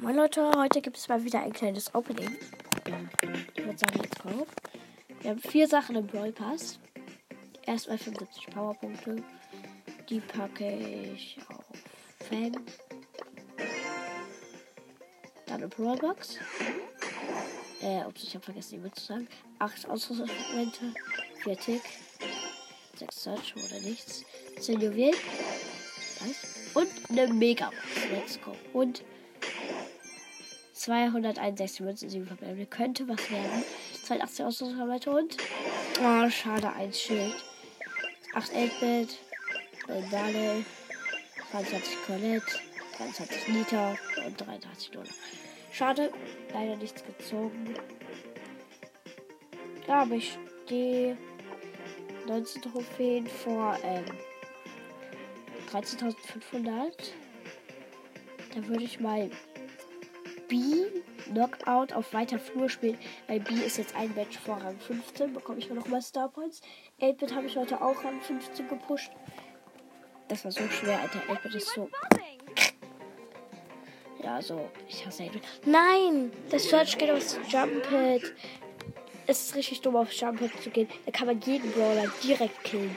Moin Leute, heute gibt es mal wieder ein kleines Opening. Ich würde sagen, let's go. Wir haben vier Sachen im Brawl Pass. Erstmal 75 Powerpunkte. Die packe ich auf Fan. Dann eine Brawlbox. Äh, ups, ich habe vergessen, die mitzusagen. Acht Ausrüstungsmomente. Vier Tick. Sechs Search oder nichts. Zehn Juwelen. Nice. Und eine Megabox. Let's go. Und 261 Münzen, 7 Verbleibende. Könnte was werden. 82 Ausrüstungsmomente und. Oh, schade, ein Schild. 8 8-Bit. Dale. 22 Colette. 23 Nita und 83 Dollar. Schade, leider nichts gezogen. Da habe ich die 19 Trophäen vor ähm, 13.500. Da würde ich mal B Knockout auf weiter Flur spielen, weil B ist jetzt ein Match vor Rang 15. Bekomme ich noch mal Star Points. 8-Bit habe ich heute auch Rang 15 gepusht. Das war so schwer, Alter. 8-Bit ist so. Ja, so. Ich hasse 8-Bit. Nein! Das Search geht aufs Jump-Pit. Es ist richtig dumm, aufs Jump-Pit zu gehen. Da kann man jeden Brawler direkt killen.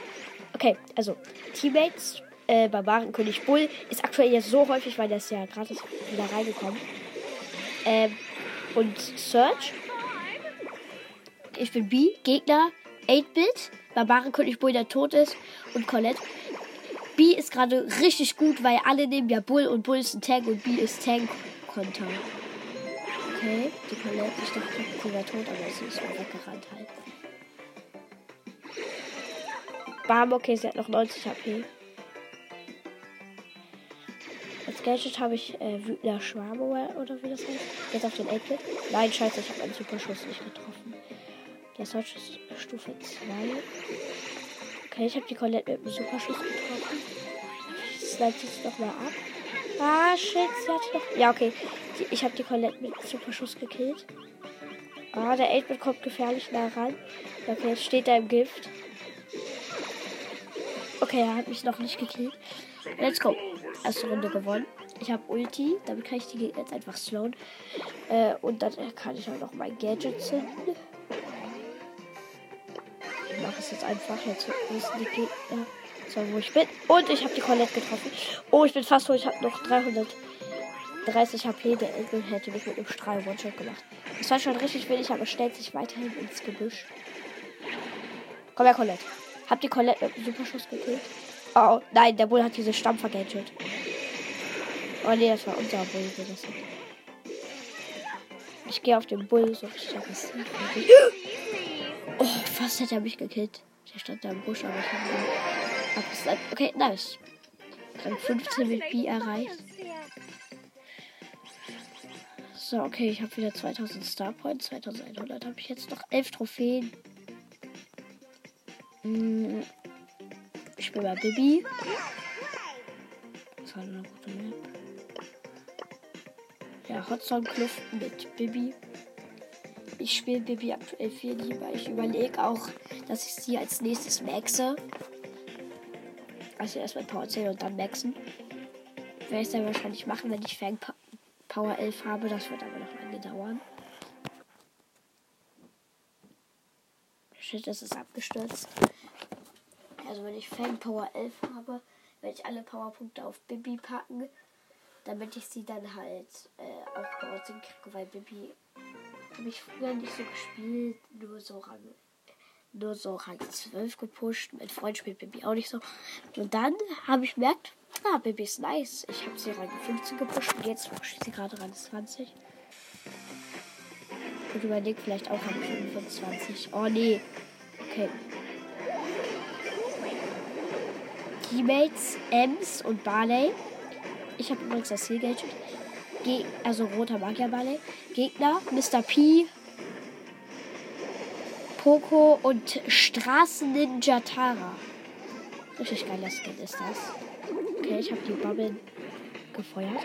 Okay, also. Teammates. Äh, Barbarenkönig Bull ist aktuell jetzt so häufig, weil der ist ja gratis wieder reingekommen. Ähm, und Search. Ich bin B, Gegner, 8-Bit, Barbarenkönig Bull, der tot ist und Colette. B ist gerade richtig gut, weil alle nehmen ja Bull und Bull ist ein Tank und B ist Tank-Konter. Okay, die Colette, ich dachte, sie wäre tot, aber sie ist mal weggerannt halt. Bam, okay, sie hat noch 90 HP. Als Gadget habe ich äh, wütender Schwarm oder wie das heißt. Jetzt auf den 8-Bit. Nein, scheiße, ich habe einen Superschuss nicht getroffen. Der Search Stufe 2. Okay, ich habe die Colette mit einem Superschuss getroffen. Slide jetzt nochmal ab. Ah, shit, sie hat noch. Ja, okay. Die, ich habe die Colette mit Superschuss gekillt. Ah, der 8-Bit kommt gefährlich nah ran. Okay, jetzt steht er im Gift. Okay, er hat mich noch nicht gekillt. Let's go. Erste Runde gewonnen. Ich habe Ulti, damit kann ich die Gegner jetzt einfach slowen. Äh, und dann kann ich auch noch mein Gadget zünden. Ich mache es jetzt einfach. Jetzt wissen die Gegner so, wo ich bin. Und ich habe die Colette getroffen. Oh, ich bin fast hoch. Ich habe noch 330 HP. Der Engel hätte mich mit einem Strahl One-Shot gemacht. Das war schon richtig wenig, aber stellt sich weiterhin ins Gebüsch. Komm her, Colette. Hab die Colette mit einem Superschuss gekillt. Oh, nein, der Bull hat diese Stampfer gadget. Oh nee, das war unser Bull. Das hat. Ich gehe auf den Bull so richtig aggressiv. Oh, fast hätte er mich gekillt. Der stand da im Busch, aber ich habe ihn abgesagt. Okay, nice. Dann 15 mit B erreicht. So, okay, ich habe wieder 2000 Star Points. 2100 habe ich jetzt noch 11 Trophäen. Hm, ich spiele bei Bibi. Das war eine gute Map. Ja, Hotzone Kluft mit Bibi. Ich spiele Bibi aktuell viel lieber. Ich überlege auch, dass ich sie als nächstes maxe. Also erstmal Power 10 und dann maxen. Werde ich dann wahrscheinlich machen, wenn ich Fang Power 11 habe. Das wird aber noch lange dauern. Shit, das ist abgestürzt. Also wenn ich Fang Power 11 habe, werde ich alle Powerpunkte auf Bibi packen, damit ich sie dann halt äh, auch Power 10 kriege, weil Bibi habe ich früher nicht so gespielt, nur so Rang, nur so Rang 12 gepusht. Mein Freund spielt Bibi auch nicht so. Und dann habe ich gemerkt, ah, Bibi ist nice. Ich habe sie Rang 15 gepusht und jetzt pushe ich sie gerade Rang 20. Und überlege vielleicht auch Rang 25. Oh nee. Okay. Teammates, Ems und Barley. Ich habe übrigens das. Ge also roter Magier Barley. Gegner, Mr. P, Poco und Straßen Ninja Tara. Richtig geiler Skin ist das. Okay, ich habe die Bubble gefeuert.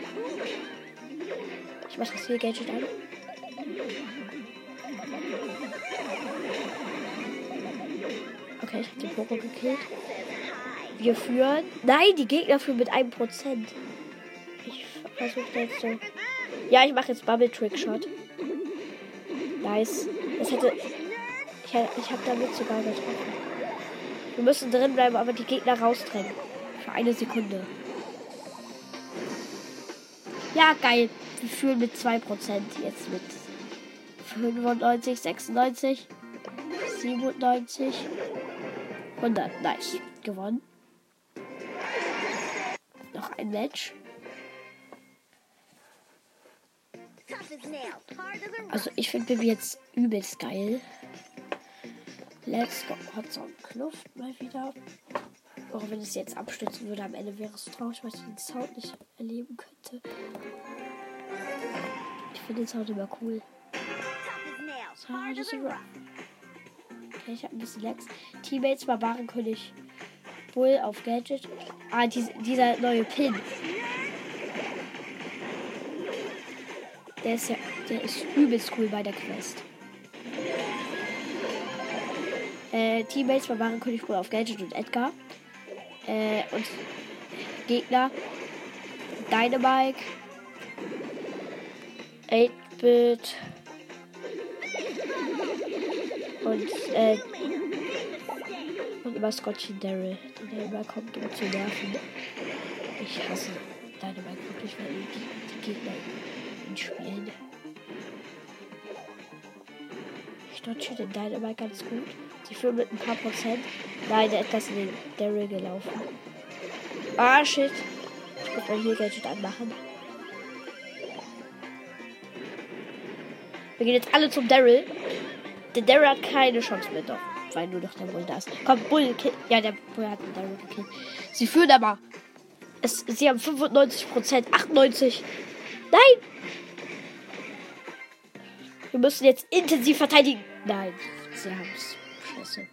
Ich mache das Ziel Gadget an. Okay, ich habe den Poco gekillt. Wir führen. Nein, die Gegner führen mit einem Prozent. Ich versuche jetzt so Ja, ich mache jetzt Bubble Trick Shot. Nice. Das hätte. Ich, ich habe damit sogar getroffen. Wir müssen drin bleiben, aber die Gegner rausdrängen. Für eine Sekunde. Ja, geil. Wir führen mit 2% jetzt mit 95, 96, 97, 100. Nice. Gewonnen. Ein Match. Also ich finde Bibi jetzt übelst geil. Let's go. Hat so eine Kluft mal wieder. Auch wenn es jetzt abstürzen würde, am Ende wäre es traurig, weil ich den Sound nicht erleben könnte. Ich finde den Sound immer cool. Okay, ich habe ein bisschen Lags. Teammates Barbarenkönig Bull auf Gadget. Ah, dies, dieser neue Pin. Der ist ja, der ist übelst cool bei der Quest. Äh, Teammates waren König wohl auf Gadget und Edgar. Äh, und Gegner Dynamike, 8-Bit und äh, und Maskottchen Daryl, der immer kommt, um zu nerven. Ich hasse Dynamike wirklich, weil die, die Gegner ihn spielen. Ich dodge den Dynamite ganz gut. Sie führen mit ein paar Prozent. Nein, der ist das in den Daryl gelaufen. Ah, shit. Ich muss mal hier Gadget anmachen. Wir gehen jetzt alle zum Daryl. Der Daryl hat keine Chance mehr doch. Weil nur noch der Bull da ist. Komm, Bull, kill. Ja, der Bull hat den Daryl gekillt. Sie führen aber. Es, sie haben 95%, 98%. Nein! Wir müssen jetzt intensiv verteidigen. Nein, sie haben es. Scheiße.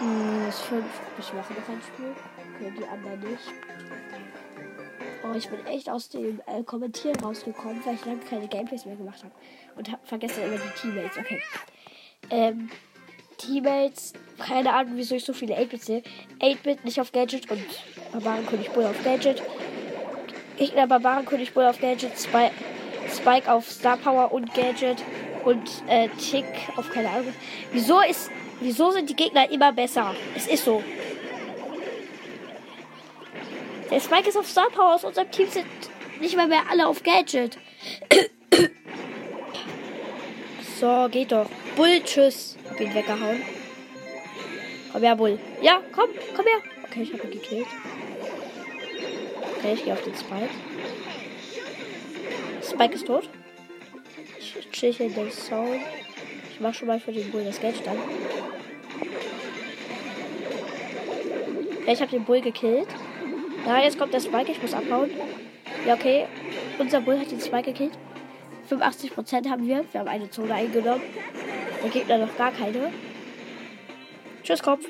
Hm, das fünf. Ich mache noch ein Spiel. Okay, die anderen nicht. Oh, ich bin echt aus dem äh, Kommentieren rausgekommen, weil ich lange keine Gameplays mehr gemacht habe. Und hab vergessen immer die Teammates. Okay. Ähm, Teammates, keine Ahnung, wieso ich so viele 8-Bits sehe. 8-Bit nicht auf Gadget und Barbarenkönig Bull auf Gadget. Gegner Barbarenkönig Bull auf Gadget. Spy Spike auf Star Power und Gadget. Und äh, Tick auf keine Ahnung. Wieso ist. Wieso sind die Gegner immer besser? Es ist so. Der Spike ist auf Star Power. Aus unserem Team sind nicht mal mehr alle auf Gadget. so, geht doch. Bull, tschüss. Hab ihn weggehauen. Komm her, Bull. Ja, komm, komm her. Okay, ich habe ihn gekillt. Okay, ich gehe auf den Spike. Spike ist tot. Ich chill hier den Sound. Ich mach schon mal für den Bull das Geld dann. Okay, ich habe den Bull gekillt. Ja, jetzt kommt der Spike. Ich muss abhauen. Ja, okay. Unser Bull hat den Spike gekillt. 85% haben wir. Wir haben eine Zone eingenommen. Der Gegner noch gar keine. Tschüss, Kopf.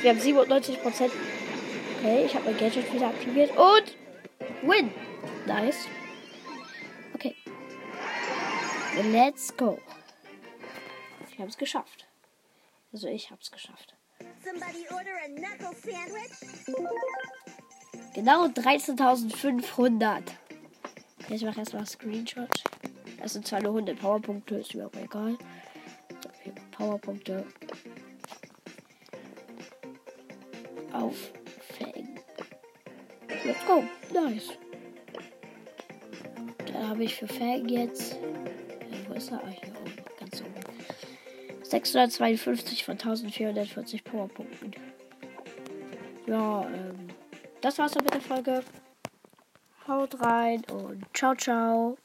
Wir haben 97%. Okay, ich habe mein Gadget wieder aktiviert. Und win. Nice. Okay. Let's go. Ich habe es geschafft. Also ich habe es geschafft. Genau 13.500. Okay, ich mache erstmal Screenshot. Das sind zwar nur 100 Powerpunkte, ist mir auch egal. Okay, Powerpunkte. Auf Fang. Let's go. Nice. Dann habe ich für Fang jetzt. Wo ist er? Ah, hier oben. Ganz oben. 652 von 1440 Powerpunkten. Ja, ähm, das war's dann mit der Folge. Haut rein und ciao, ciao.